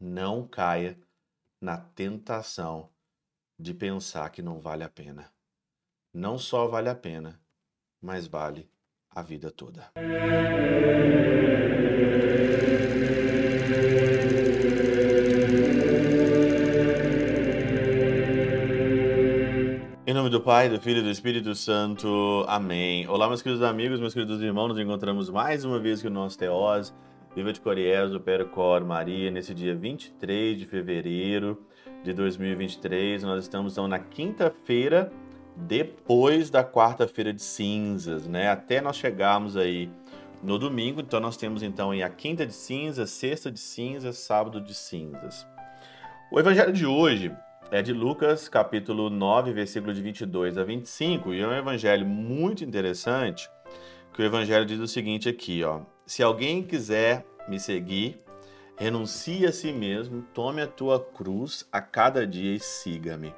não caia na tentação de pensar que não vale a pena. Não só vale a pena, mas vale a vida toda. Em nome do Pai, do Filho e do Espírito Santo. Amém. Olá, meus queridos amigos, meus queridos irmãos. Nos encontramos mais uma vez aqui no nosso Teós. Viva de Coriés, do Percor Maria, nesse dia 23 de fevereiro de 2023. Nós estamos então na quinta-feira depois da quarta-feira de cinzas, né? Até nós chegarmos aí no domingo. Então nós temos então a quinta de cinzas, sexta de cinzas, sábado de cinzas. O evangelho de hoje é de Lucas, capítulo 9, versículo de 22 a 25, e é um evangelho muito interessante, que o evangelho diz o seguinte aqui, ó: Se alguém quiser me seguir, renuncie a si mesmo, tome a tua cruz a cada dia e siga-me.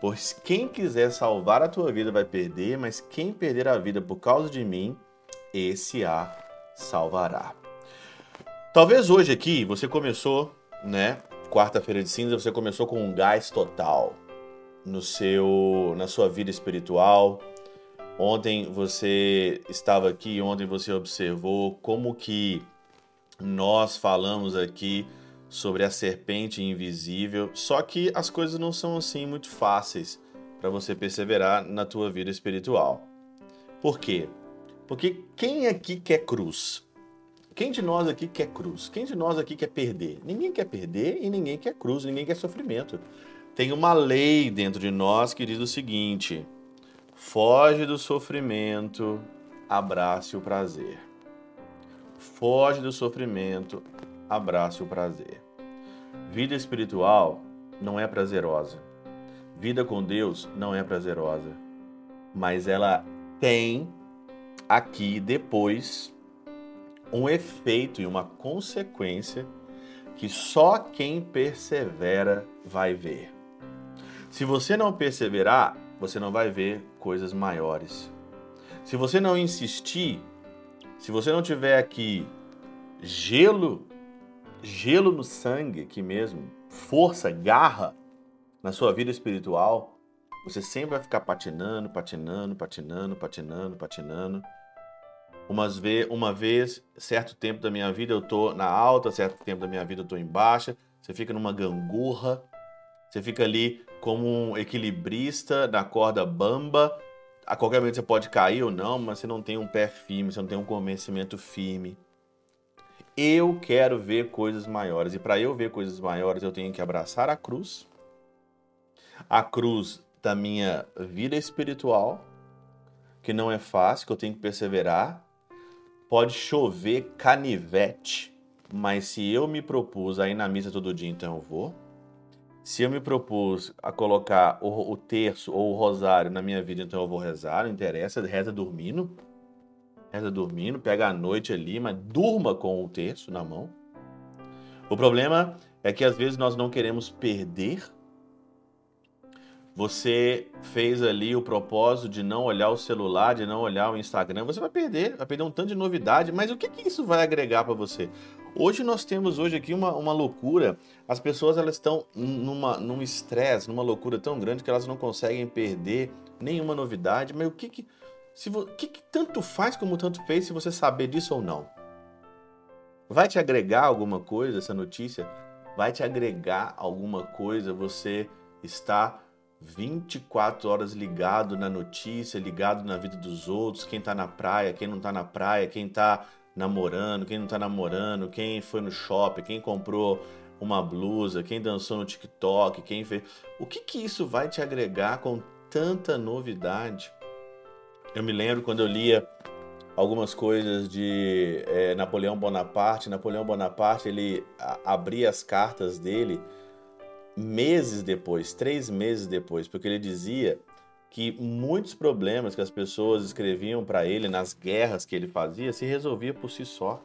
Pois quem quiser salvar a tua vida vai perder, mas quem perder a vida por causa de mim, esse a salvará. Talvez hoje aqui você começou, né, quarta-feira de cinza, você começou com um gás total no seu na sua vida espiritual. Ontem você estava aqui, ontem você observou como que nós falamos aqui sobre a serpente invisível, só que as coisas não são assim muito fáceis para você perseverar na tua vida espiritual. Por quê? Porque quem aqui quer cruz? Quem de nós aqui quer cruz? Quem de nós aqui quer perder? Ninguém quer perder e ninguém quer cruz, ninguém quer sofrimento. Tem uma lei dentro de nós que diz o seguinte: foge do sofrimento, abrace o prazer. Foge do sofrimento, abrace o prazer. Vida espiritual não é prazerosa. Vida com Deus não é prazerosa. Mas ela tem aqui depois um efeito e uma consequência que só quem persevera vai ver. Se você não perseverar, você não vai ver coisas maiores. Se você não insistir, se você não tiver aqui gelo, gelo no sangue aqui mesmo, força, garra na sua vida espiritual, você sempre vai ficar patinando, patinando, patinando, patinando, patinando Umas ve uma vez, certo tempo da minha vida eu tô na alta, certo tempo da minha vida eu tô em baixa. Você fica numa gangorra, você fica ali como um equilibrista na corda bamba. A qualquer momento você pode cair ou não, mas você não tem um pé firme, você não tem um convencimento firme. Eu quero ver coisas maiores e para eu ver coisas maiores eu tenho que abraçar a cruz, a cruz da minha vida espiritual, que não é fácil, que eu tenho que perseverar, Pode chover canivete, mas se eu me propus a ir na missa todo dia, então eu vou. Se eu me propus a colocar o, o terço ou o rosário na minha vida, então eu vou rezar, não interessa, reza dormindo. Reza dormindo, pega a noite ali, mas durma com o terço na mão. O problema é que às vezes nós não queremos perder você fez ali o propósito de não olhar o celular, de não olhar o Instagram, você vai perder, vai perder um tanto de novidade, mas o que, que isso vai agregar para você? Hoje nós temos hoje aqui uma, uma loucura, as pessoas elas estão numa, num estresse, numa loucura tão grande que elas não conseguem perder nenhuma novidade, mas o que que, se, o que, que tanto faz como tanto fez se você saber disso ou não? Vai te agregar alguma coisa essa notícia? Vai te agregar alguma coisa você está 24 horas ligado na notícia, ligado na vida dos outros, quem tá na praia, quem não tá na praia, quem tá namorando, quem não tá namorando, quem foi no shopping, quem comprou uma blusa, quem dançou no TikTok, quem fez. O que que isso vai te agregar com tanta novidade? Eu me lembro quando eu lia algumas coisas de é, Napoleão Bonaparte. Napoleão Bonaparte ele abria as cartas dele meses depois, três meses depois, porque ele dizia que muitos problemas que as pessoas escreviam para ele nas guerras que ele fazia se resolvia por si só.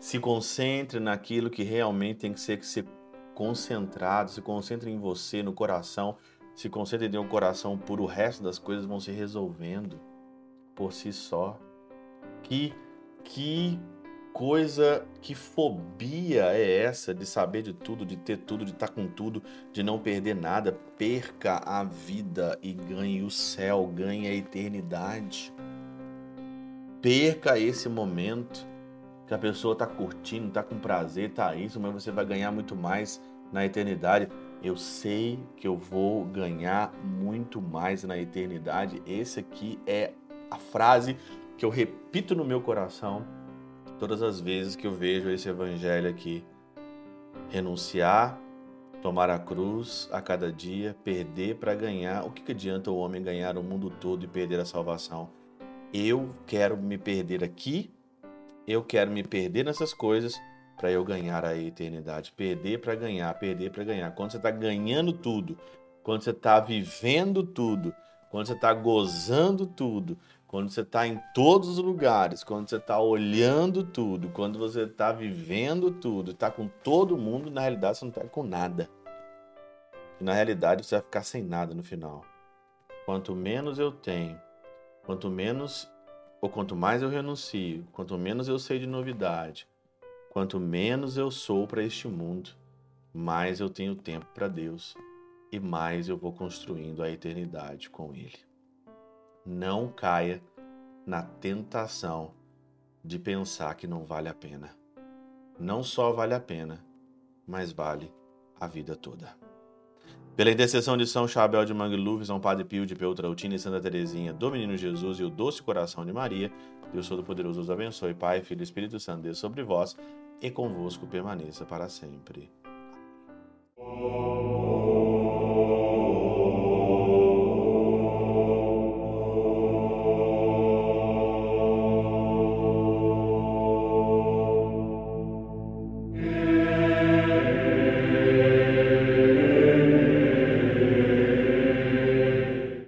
Se concentre naquilo que realmente tem que ser, que ser concentrado, se concentre em você, no coração, se concentre em um coração puro, o resto das coisas vão se resolvendo por si só. Que que coisa, que fobia é essa de saber de tudo, de ter tudo, de estar com tudo, de não perder nada? Perca a vida e ganhe o céu, ganhe a eternidade. Perca esse momento que a pessoa está curtindo, está com prazer, está isso, mas você vai ganhar muito mais na eternidade. Eu sei que eu vou ganhar muito mais na eternidade. Esse aqui é a frase que eu repito no meu coração todas as vezes que eu vejo esse evangelho aqui. Renunciar, tomar a cruz a cada dia, perder para ganhar. O que, que adianta o homem ganhar o mundo todo e perder a salvação? Eu quero me perder aqui, eu quero me perder nessas coisas para eu ganhar a eternidade. Perder para ganhar, perder para ganhar. Quando você está ganhando tudo, quando você está vivendo tudo, quando você está gozando tudo, quando você está em todos os lugares, quando você está olhando tudo, quando você está vivendo tudo, está com todo mundo, na realidade você não está com nada. E na realidade você vai ficar sem nada no final. Quanto menos eu tenho, quanto menos ou quanto mais eu renuncio, quanto menos eu sei de novidade, quanto menos eu sou para este mundo, mais eu tenho tempo para Deus e mais eu vou construindo a eternidade com Ele não caia na tentação de pensar que não vale a pena. Não só vale a pena, mas vale a vida toda. Pela intercessão de São Chabel de Mangluf, São Padre Pio de Peltrautina e Santa Teresinha, do Menino Jesus e o Doce Coração de Maria, Deus Todo-Poderoso os abençoe, Pai, Filho e Espírito Santo, Deus sobre vós e convosco permaneça para sempre. Amém.